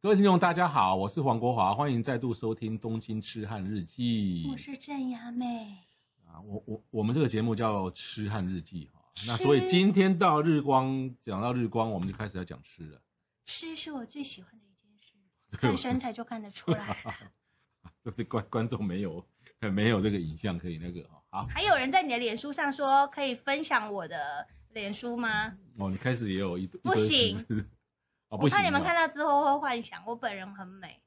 各位听众，大家好，我是黄国华，欢迎再度收听《东京痴汉日记》。我是郑雅美。啊，我我我们这个节目叫《痴汉日记》哈，那所以今天到日光，讲到日光，我们就开始要讲吃了。吃是我最喜欢的一件事，看身材就看得出来了。就是观观众没有 没有这个影像可以那个哈。好，还有人在你的脸书上说可以分享我的脸书吗？哦，你开始也有一不行。哦、我怕你们看到之后会幻想我本人很美，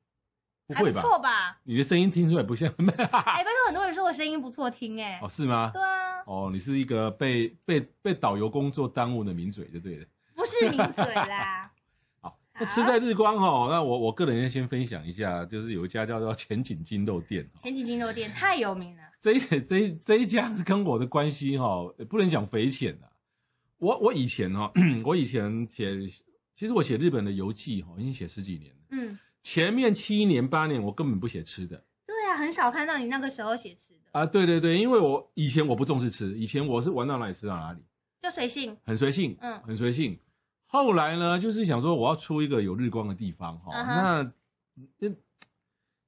不会吧？你的声音听出来不像美。哎、欸，拜托，很多人说我声音不错听，哎，哦，是吗？对啊。哦，你是一个被被被导游工作耽误的名嘴，就对了。不是名嘴啦。好，那吃在日光哈，那我我个人先分享一下，就是有一家叫做前景金肉店。前景金肉店 太有名了。这一这一这一家是跟我的关系哈，不能讲匪浅啊。我我以前哈，我以前 写。其实我写日本的游记哈，已经写十几年了。嗯，前面七年八年我根本不写吃的。对啊，很少看到你那个时候写吃的。啊，对对对，因为我以前我不重视吃，以前我是玩到哪里吃到哪里，就随性，很随性，嗯，很随性。后来呢，就是想说我要出一个有日光的地方哈，那那。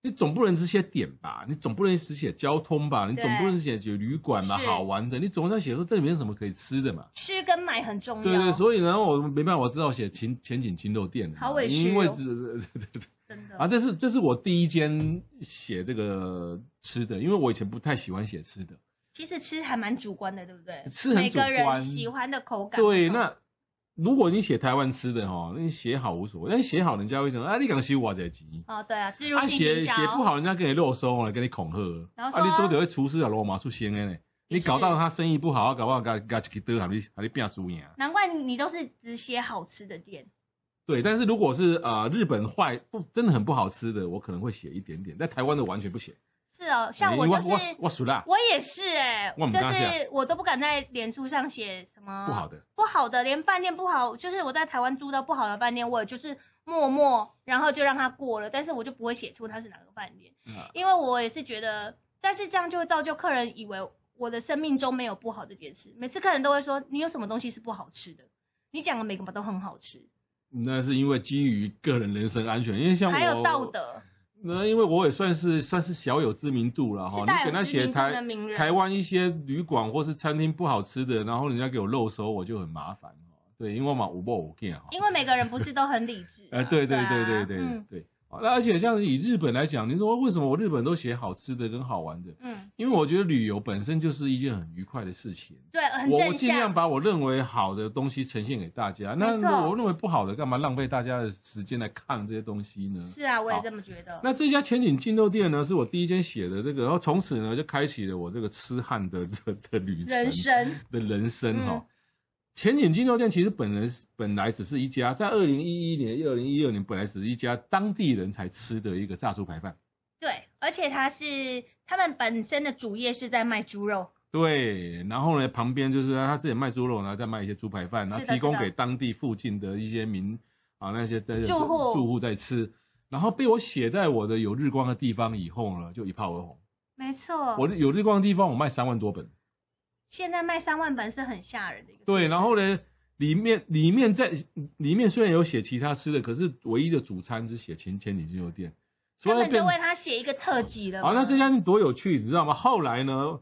你总不能只写点吧？你总不能只写交通吧？你总不能写写旅馆嘛？好玩的，你总要写说这里面有什么可以吃的嘛？吃跟买很重要。对对，所以呢，我没办法，我知道写浅浅井精肉店。好委屈。因为真的啊，这是这是我第一间写这个吃的，因为我以前不太喜欢写吃的。其实吃还蛮主观的，对不对？吃很主观。每个人喜欢的口感。对，那。如果你写台湾吃的哈，那你写好无所谓，但你写好人家会说啊，你讲西我在急哦，对啊，自入性写写不好，人家给你肉收了，给你恐吓，然后啊，你都得会厨师啊，罗马出现的呢，你搞到他生意不好，搞不好搞搞几个还你还你变输赢。难怪你都是只写好吃的店。对，但是如果是啊、呃、日本坏不真的很不好吃的，我可能会写一点点，但台湾的完全不写。是哦，像我就是我也是哎、欸，就是我都不敢在脸书上写什么不好的，不好的，连饭店不好，就是我在台湾住到不好的饭店，我也就是默默，然后就让他过了，但是我就不会写出他是哪个饭店，嗯、因为我也是觉得，但是这样就会造就客人以为我的生命中没有不好这件事，每次客人都会说你有什么东西是不好吃的，你讲的每个都很好吃，那是因为基于个人人身安全，因为像我还有道德。那因为我也算是算是小有知名度了哈，你给他写台台湾一些旅馆或是餐厅不好吃的，然后人家给我漏收，我就很麻烦哈。对，因为嘛，我不我见哈。因为每个人不是都很理智。哎，对对对对对对。那而且像以日本来讲，你说为什么我日本都写好吃的跟好玩的？嗯，因为我觉得旅游本身就是一件很愉快的事情。对，很。我尽量把我认为好的东西呈现给大家。那我认为不好的，干嘛浪费大家的时间来看这些东西呢？是啊，我也这么觉得。那这家浅井精肉店呢，是我第一间写的这个，然后从此呢就开启了我这个痴汉的的的旅程，人生的人生哈。嗯浅井精肉店其实本人本来只是一家，在二零一一年、二零一二年本来只是一家当地人才吃的一个炸猪排饭。对，而且它是他们本身的主业是在卖猪肉。对，然后呢，旁边就是他自己卖猪肉，然后再卖一些猪排饭，然后提供给当地附近的一些民啊那些住户住户在吃。然后被我写在我的有日光的地方以后呢，就一炮而红。没错，我有日光的地方，我卖三万多本。现在卖三万本是很吓人的一个。对，然后呢，里面里面在里面虽然有写其他吃的，可是唯一的主餐是写浅浅井精肉店，根本就为他写一个特辑了。好，那这家店多有趣，你知道吗？后来呢，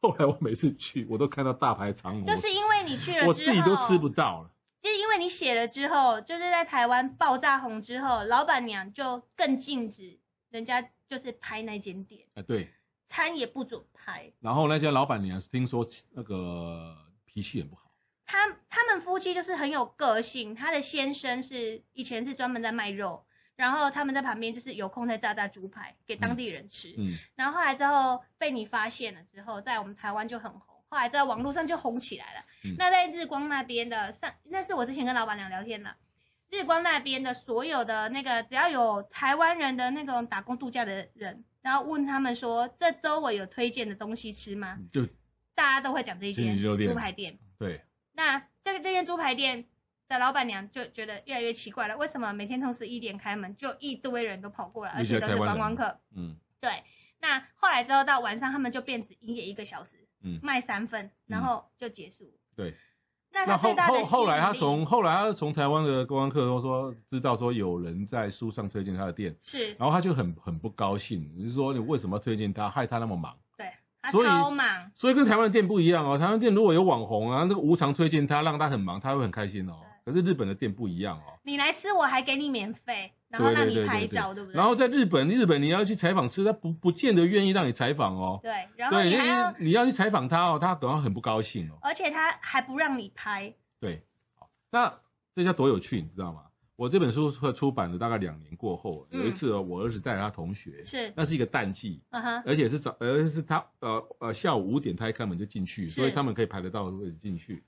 后来我每次去，我都看到大排长龙，就是因为你去了，我自己都吃不到了。就是因为你写了之后，就是在台湾爆炸红之后，老板娘就更禁止人家就是拍那间店。啊，对。餐也不准拍，然后那些老板娘听说那个脾气很不好。他他们夫妻就是很有个性，他的先生是以前是专门在卖肉，然后他们在旁边就是有空在炸炸猪排给当地人吃。嗯，然后后来之后被你发现了之后，在我们台湾就很红，后来在网络上就红起来了。嗯，那在日光那边的上，那是我之前跟老板娘聊天的，日光那边的所有的那个，只要有台湾人的那种打工度假的人，然后问他们说，这周我有推荐的东西吃吗？就大家都会讲这一间猪排店。对，那这个这间猪排店的老板娘就觉得越来越奇怪了，为什么每天从十一点开门，就一堆人都跑过来，而且都是观光客？嗯，对。那后来之后到晚上，他们就变只营业一个小时，嗯，卖三份，然后就结束。对。那后后后来他从后来他从台湾的公安客都说知道说有人在书上推荐他的店，是，然后他就很很不高兴，就是说你为什么要推荐他，害他那么忙？对，他超忙，所以跟台湾的店不一样哦。台湾店如果有网红啊，那个无偿推荐他，让他很忙，他会很开心哦。可是日本的店不一样哦，你来吃我还给你免费。然后让你拍照，对不对？然后在日本，日本你要去采访吃，他不不见得愿意让你采访哦。对，然后你还要你要去采访他哦，他可能很不高兴哦。而且他还不让你拍。对，那这叫多有趣，你知道吗？我这本书出出版了大概两年过后，有一次我儿子带着他同学，是，那是一个淡季，而且是早，而且是他呃呃下午五点他一开门就进去，所以他们可以排得到位置进去，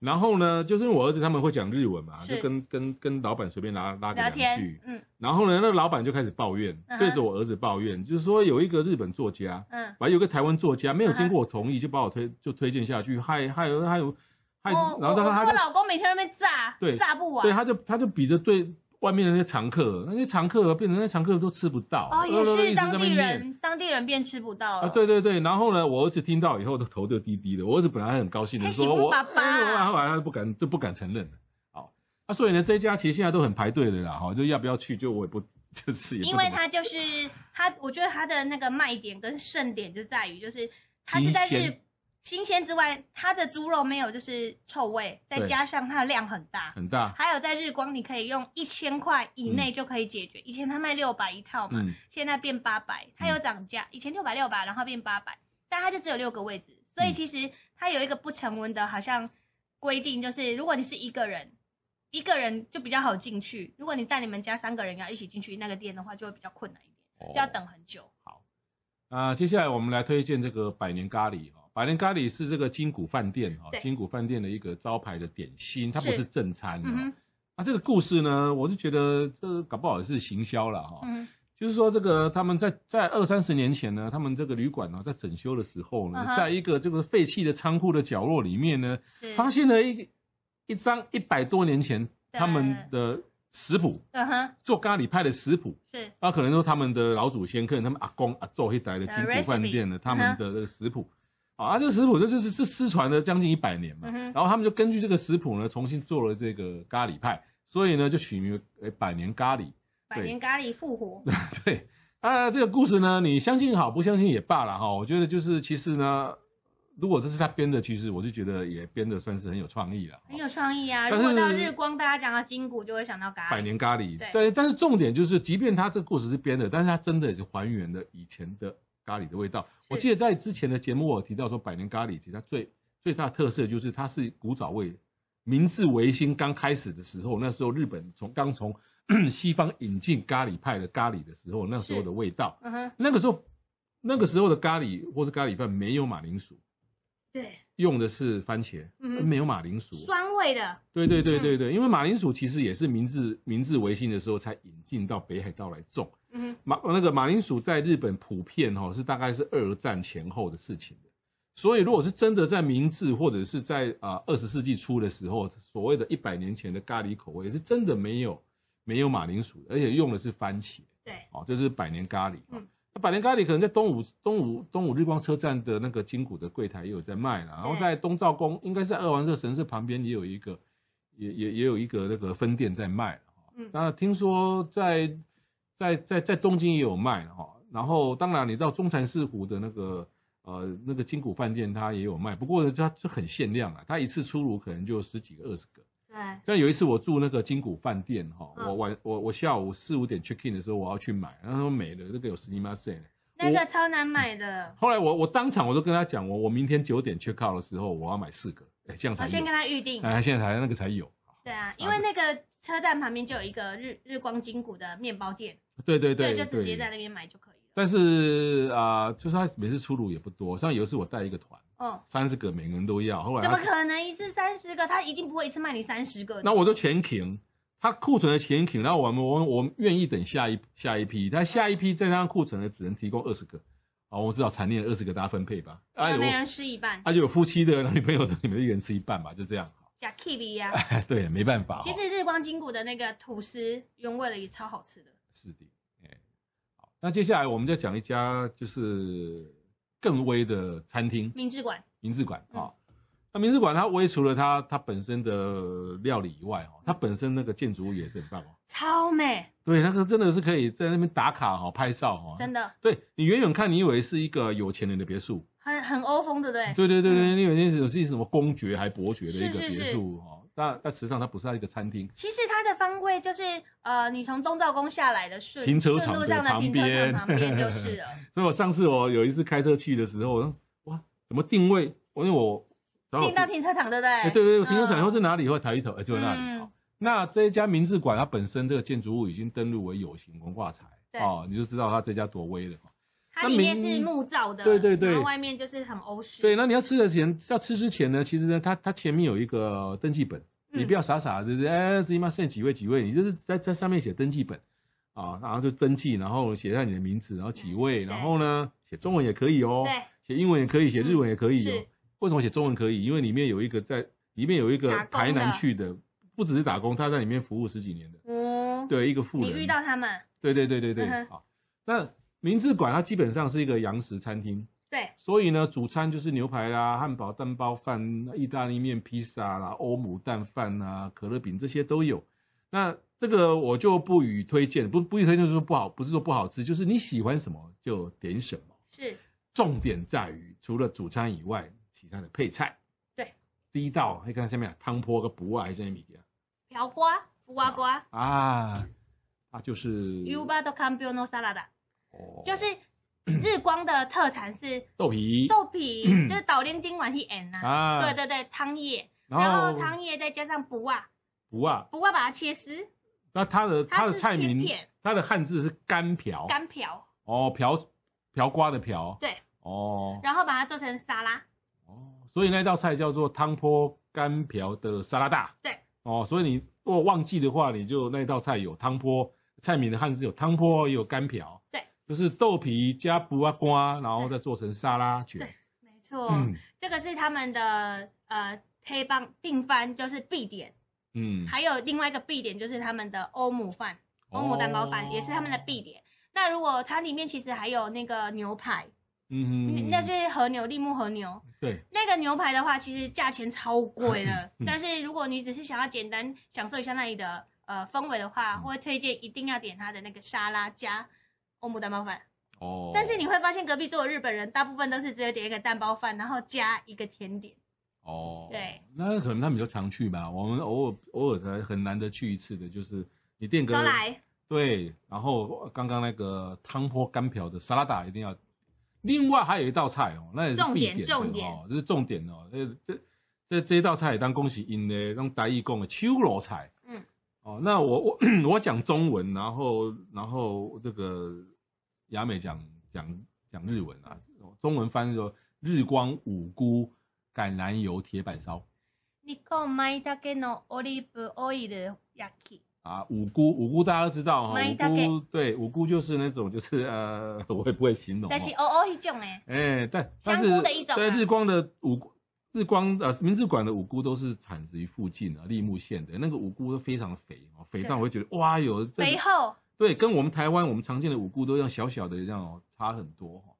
然后呢，就是因为我儿子他们会讲日文嘛，就跟跟跟老板随便拉拉个两句，嗯，然后呢，那个老板就开始抱怨，对着我儿子抱怨，就是说有一个日本作家，嗯，还有个台湾作家没有经过我同意就把我推就推荐下去，还还有还有。我然后他我老公每天都被炸，对，炸不完。对，他就他就比着对外面的那些常客，那些常客变成那些常客都吃不到。哦，也是当地人，当地人便吃不到啊，对对对。然后呢，我儿子听到以后，的头就低低的。我儿子本来还很高兴的说：“我，哎，后来他不敢，就不敢承认了。”好，那所以呢，这一家其实现在都很排队的啦，哈，就要不要去，就我也不 就是。因为他就是他，我觉得他的那个卖点跟盛点就在于，就是他是在日。新鲜之外，它的猪肉没有就是臭味，再加上它的量很大，很大。还有在日光，你可以用一千块以内就可以解决。嗯、以前它卖六百一套嘛，嗯、现在变八百，它有涨价。以前六百六百，然后变八百，但它就只有六个位置，所以其实它有一个不成文的，好像规定，就是如果你是一个人，一个人就比较好进去。如果你带你们家三个人要一起进去那个店的话，就会比较困难一点，就要等很久。哦、好，啊、呃，接下来我们来推荐这个百年咖喱。百年咖喱是这个金谷饭店哈，金谷饭店的一个招牌的点心，它不是。正餐。嗯，那这个故事呢，我就觉得这搞不好是行销了哈。嗯，就是说这个他们在在二三十年前呢，他们这个旅馆呢在整修的时候呢，在一个这个废弃的仓库的角落里面呢，发现了一一张一百多年前他们的食谱，嗯哼，做咖喱派的食谱是，那可能说他们的老祖先，可能他们阿公阿祖一代的金谷饭店的他们的这个食谱。啊，这个食谱这就是是失传了将近一百年嘛，然后他们就根据这个食谱呢，重新做了这个咖喱派，所以呢就取名为百年咖喱。百年咖喱复活。对，啊，这个故事呢，你相信好，不相信也罢了哈。我觉得就是其实呢，如果这是他编的，其实我就觉得也编的算是很有创意了。很有创意啊！如果到日光，大家讲到筋骨，就会想到咖喱。百年咖喱，对。但是重点就是，即便他这个故事是编的，但是他真的也是还原了以前的。咖喱的味道，我记得在之前的节目我有提到说，百年咖喱其实它最最大的特色就是它是古早味。明治维新刚开始的时候，那时候日本从刚从 西方引进咖喱派的咖喱的时候，那时候的味道，那个时候那个时候的咖喱或是咖喱饭没有马铃薯，对，用的是番茄，嗯，没有马铃薯，酸味的，对对对对对，因为马铃薯其实也是明治明治维新的时候才引进到北海道来种。嗯，马那个马铃薯在日本普遍哈是大概是二战前后的事情的，所以如果是真的在明治或者是在啊二十世纪初的时候，所谓的一百年前的咖喱口味是真的没有没有马铃薯，而且用的是番茄。对，哦，这是百年咖喱。嗯，那百年咖喱可能在东武东武东武日光车站的那个金谷的柜台也有在卖了，然后在东照宫应该是在二王社神社旁边也有一个也也也有一个那个分店在卖。嗯，那听说在。在在在东京也有卖哈，然后当然你到中禅寺湖的那个呃那个金谷饭店，它也有卖，不过它就很限量啊，它一次出炉可能就十几个、二十个。对。像有一次我住那个金谷饭店哈，我晚我我下午四五点 check in 的时候，我要去买，然后说没了，这个有すみません。那个超难买的。后来我我当场我都跟他讲，我我明天九点 check out 的时候，我要买四个，哎，这样才。我先跟他预定。哎，现在才那个才有。 对啊，因为那个车站旁边就有一个日日光金谷的面包店。对对对，就直接在那边买就可以了。但是啊、呃，就是他每次出炉也不多，像有一次我带一个团，哦，三十个每个人都要，后来怎么可能一次三十个？他一定不会一次卖你三十个。那我都全停，他库存的前景，然后我们我们我们愿意等下一下一批，他下一批在它库存的只能提供二十个，啊，我至少产量二十个大家分配吧，啊，每人吃一半，啊，就有夫妻的男女朋友的，你们一人吃一半吧，就这样。假 K B 呀，对，没办法。其实日光金谷的那个吐司原味的也超好吃的。是的，哎，好，那接下来我们再讲一家就是更威的餐厅，明治馆。明治馆啊。那明治馆它威除了它它本身的料理以外哦，它本身那个建筑物也是很棒哦，超美。对，那个真的是可以在那边打卡哈、拍照哈。真的。对，你远远看，你以为是一个有钱人的别墅，很很欧风对不，对。对对对对，你以为那是是什么公爵还伯爵的一个别墅哈？但但实际上它不是它一个餐厅。其实它的方位就是呃，你从宗灶宫下来的顺停车场路上的旁边旁边就是 了。所以我上次我有一次开车去的时候，哇，怎么定位？我因为我。定到停车场对不对？哎，对对，停车场以后是哪里？会抬一头，哎，就在那里。好，那这一家明治馆，它本身这个建筑物已经登录为有形文化财，哦，你就知道它这家多威了。它里面是木造的，对对对，然后外面就是很欧式。对，那你要吃的前，要吃之前呢，其实呢，它它前面有一个登记本，你不要傻傻的，就是哎，什么现在几位几位，你就是在在上面写登记本，啊，然后就登记，然后写上你的名字，然后几位，然后呢，写中文也可以哦，写英文也可以，写日文也可以哦。为什么写中文可以？因为里面有一个在里面有一个台南去的，不只是打工，他在里面服务十几年的。嗯，对，一个富人。你遇到他们？对对对对对。好，那明治馆它基本上是一个洋食餐厅。对。所以呢，主餐就是牛排啦、汉堡、蛋包饭、意大利面、披萨啦、欧姆蛋饭啊、可乐饼这些都有。那这个我就不予推荐，不不予推荐就是说不好，不是说不好吃，就是你喜欢什么就点什么。是。重点在于除了主餐以外。其他的配菜，对，第一道你看下面啊，汤泼个不啊还是什么的？瓢瓜，不瓜瓜啊，啊就是。Yuba do cambio no salada，哦，就是日光的特产是 豆皮，豆皮 就是岛连丁丸 T N 啊，对对对，汤叶，然后汤叶再加上不啊，不啊，不啊把它切丝。那它的它的菜名，它的汉字是干瓢，干瓢，哦，瓢瓢瓜的瓢，对，哦，然后把它做成沙拉。哦，所以那道菜叫做汤坡干瓢的沙拉大。对，哦，所以你如果忘记的话，你就那道菜有汤坡，菜名的汉字有汤坡，也有干瓢。对，就是豆皮加卜啊瓜，然后再做成沙拉卷。对，没错，嗯，这个是他们的呃黑帮定番，就是必点。嗯，还有另外一个必点就是他们的欧姆饭，欧姆蛋包饭、哦、也是他们的必点。那如果它里面其实还有那个牛排。嗯哼，那是和牛，立木和牛。对，那个牛排的话，其实价钱超贵的。嗯、但是如果你只是想要简单享受一下那里的呃氛围的话，我会推荐一定要点它的那个沙拉加欧姆蛋包饭。哦。但是你会发现隔壁桌的日本人大部分都是直接点一个蛋包饭，然后加一个甜点。哦。对。那可能他们比较常去吧。我们偶尔偶尔才很难得去一次的，就是你点个。都来。对，然后刚刚那个汤泼干瓢的沙拉达一定要。另外还有一道菜哦，那也是必点的哦，这是重点哦。这这这这道菜当恭喜因的，用台语讲的秋罗菜。嗯，哦，那我我我讲中文，然后然后这个雅美讲讲讲日文啊，中文翻译说日光五菇橄榄油铁板烧。你讲买大概のオリーブオイル焼き。啊，五菇五菇大家都知道哈，五菇对五菇就是那种就是呃，我也不会形容。但是哦哦一种哎，哎，但但是对日光的五菇， 日光呃明治馆的五菇都是产自于附近的立木县的，那个五菇都非常的肥哦，肥到我会觉得哇有肥厚。对，跟我们台湾我们常见的五菇都像小小的这样哦差很多哈。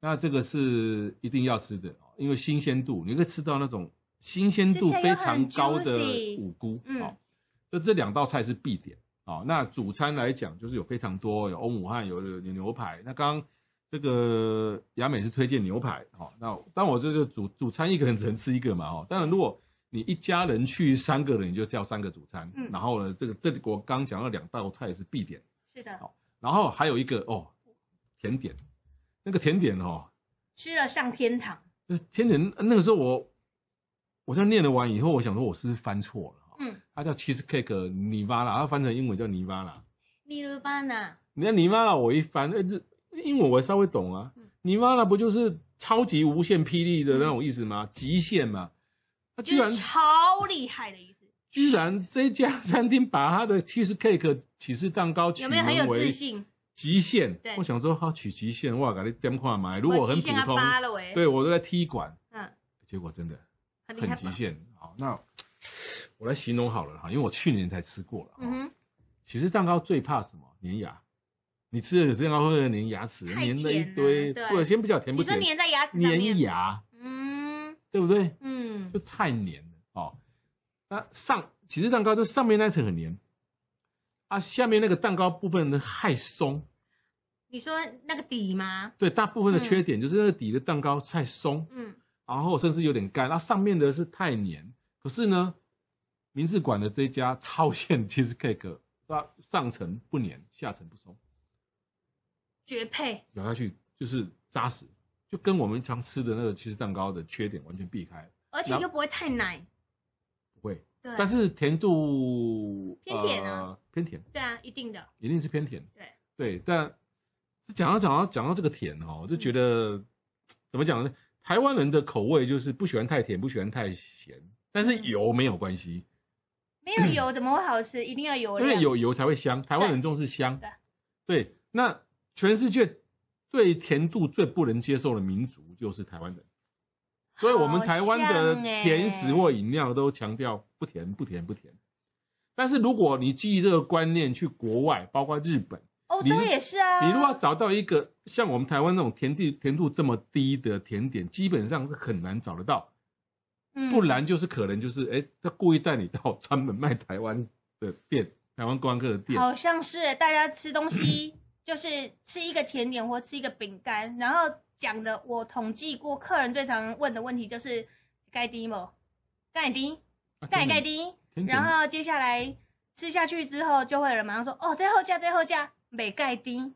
那这个是一定要吃的哦，因为新鲜度，你可以吃到那种新鲜度非常高的五菇，嗯。这这两道菜是必点啊、哦。那主餐来讲，就是有非常多，有欧姆汉，有有牛排。那刚刚这个雅美是推荐牛排，哈、哦。那但我这个主主餐一个人只能吃一个嘛，哈、哦。当然，如果你一家人去三个人，你就叫三个主餐。嗯。然后呢，这个这里我刚讲了两道菜是必点。是的。好，然后还有一个哦，甜点，那个甜点哦，吃了上天堂。就是甜点那个时候我，我在念了完以后，我想说我是不是翻错了？嗯，它叫 cheesecake Nirvana，它翻成英文叫尼巴拉。Nirvana，你看尼巴拉，我一翻，哎，这英文我稍微懂啊。尼瓦拉不就是超级无限霹雳的那种意思吗？极限嘛。他居然超厉害的意思。居然这家餐厅把他的 cheese cake 起司蛋糕取名为有没有很有自信？极限。我想说好取极限，哇，给你点看买。如果很普通，对我都在踢馆。嗯，结果真的很极限。好，那我来形容好了哈，因为我去年才吃过了。嗯哼，起司蛋糕最怕什么？粘牙。你吃的有时候会粘牙齿，粘了一堆。或者，先不讲甜不甜，粘在牙齿粘牙，嗯，对不对？嗯，就太粘了哦。那上起司蛋糕就上面那层很黏，啊，下面那个蛋糕部分呢太松。你说那个底吗？对，大部分的缺点就是那个底的蛋糕太松，嗯，然后甚至有点干。那上面的是太黏。可是呢，明治馆的这家超限 cheesecake，它上层不黏，下层不松，绝配。咬下去就是扎实，就跟我们常吃的那个起司蛋糕的缺点完全避开，而且又不会太奶。不会，对，但是甜度偏甜啊，偏甜。对啊，一定的，一定是偏甜。对对，但讲到讲到讲到这个甜哦，我就觉得怎么讲呢？台湾人的口味就是不喜欢太甜，不喜欢太咸，但是油没有关系。没有油 怎么会好吃？一定要油，因为有油才会香。台湾人重视香。对对，那全世界最甜度最不能接受的民族就是台湾人。所以，我们台湾的甜食或饮料都强调不甜、不甜、不甜。但是，如果你基于这个观念去国外，包括日本，欧洲也是啊。你如果要找到一个像我们台湾那种甜度甜度这么低的甜点，基本上是很难找得到。嗯，不然就是可能就是哎，他故意带你到专门卖台湾的店，台湾观光客的店。好像是大家吃东西就是吃一个甜点或吃一个饼干，然后。讲的，我统计过，客人最常问的问题就是盖丁吗？盖丁，盖盖丁。然后接下来吃下去之后，就会有人马上说：“哦，最后加，最后加，没盖丁。”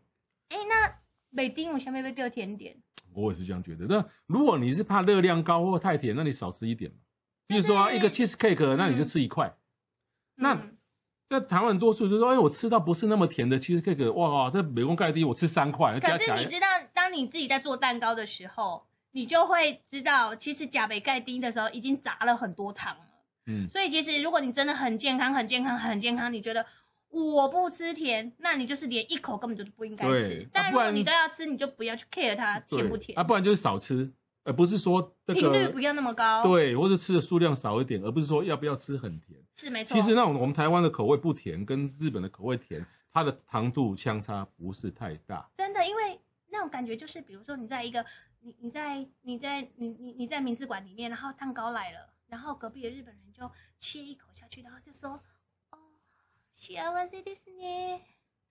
哎，那没丁，我下面会给甜点。我也是这样觉得。那如果你是怕热量高或太甜，那你少吃一点嘛。比如说、啊、一个 cheese cake，那你就吃一块。嗯、那。嗯那台湾多数就说，哎，我吃到不是那么甜的，其实这个哇，这美工盖蒂我吃三块。可是你知道，当你自己在做蛋糕的时候，你就会知道，其实加北盖丁的时候已经砸了很多糖了。嗯，所以其实如果你真的很健康、很健康、很健康，你觉得我不吃甜，那你就是连一口根本就不应该吃。但如果你都要吃，你就不要去 care 它甜不甜。啊，不然就是少吃。而不是说频率不要那么高，对，或者吃的数量少一点，而不是说要不要吃很甜，是没错。其实那种我们台湾的口味不甜，跟日本的口味甜，它的糖度相差不是太大。真的，因为那种感觉就是，比如说你在一个你你在你在你你你在明治馆里面，然后蛋糕来了，然后隔壁的日本人就切一口下去，然后就说：“哦，幸せですね。”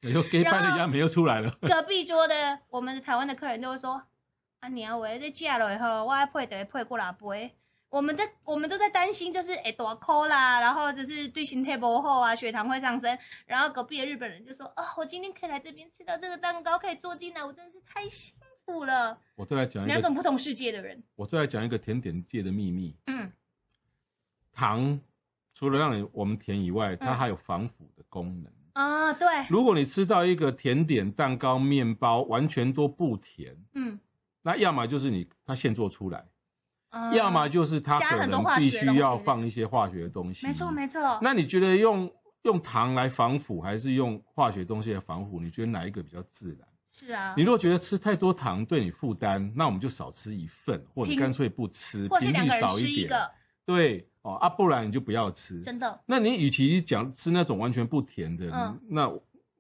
然后给拜的鸭没有出来了。隔壁桌的我们的台湾的客人就会说。 啊，你要为这嫁了以后，我还配得配过来杯。我们在我们都在担心，就是哎大口啦，然后就是对身体不好啊，血糖会上升。然后隔壁的日本人就说：“啊、哦，我今天可以来这边吃到这个蛋糕，可以坐进来，我真的是太幸福了。”我再来讲一两种不同世界的人。我再来讲一个甜点界的秘密。嗯，糖除了让你我们甜以外，它还有防腐的功能啊、嗯。对，如果你吃到一个甜点、蛋糕、面包完全都不甜，嗯。那要么就是你他现做出来，嗯、要么就是他可能必须要放一些化学的东西。没错没错。那你觉得用用糖来防腐，还是用化学东西来防腐？你觉得哪一个比较自然？是啊。你如果觉得吃太多糖对你负担，那我们就少吃一份，或者干脆不吃，频率少一点。对哦啊，不然你就不要吃。真的。那你与其讲吃那种完全不甜的，嗯、那。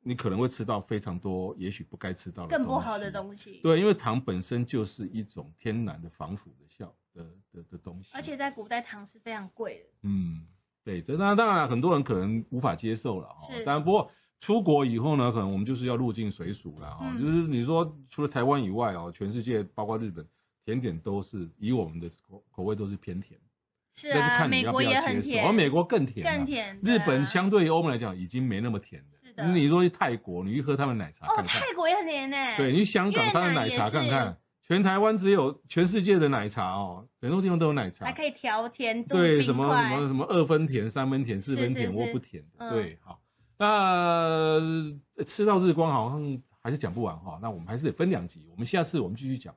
你可能会吃到非常多，也许不该吃到的更不好的东西。对，因为糖本身就是一种天然的防腐的效的的的东西。而且在古代，糖是非常贵的。嗯，对，这当然当然很多人可能无法接受了哈。当然，不过出国以后呢，可能我们就是要入境随俗了哈。嗯、就是你说除了台湾以外哦，全世界包括日本，甜点都是以我们的口口味都是偏甜。是啊，看你要不要接受。而美国更甜，更甜。日本相对于欧盟来讲，已经没那么甜了。你说去泰国，你去喝他们奶茶看看。哦，泰国也很甜呢。对，你去香港他的奶茶看看，全台湾只有全世界的奶茶哦，很多地方都有奶茶，还可以调甜度。对，什么什么什么二分甜、三分甜、四分甜或不甜的。对，好，那吃到日光好像还是讲不完哈，那我们还是得分两集，我们下次我们继续讲，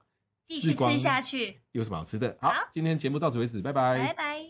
继续吃下去有什么好吃的？好，今天节目到此为止，拜拜，拜拜。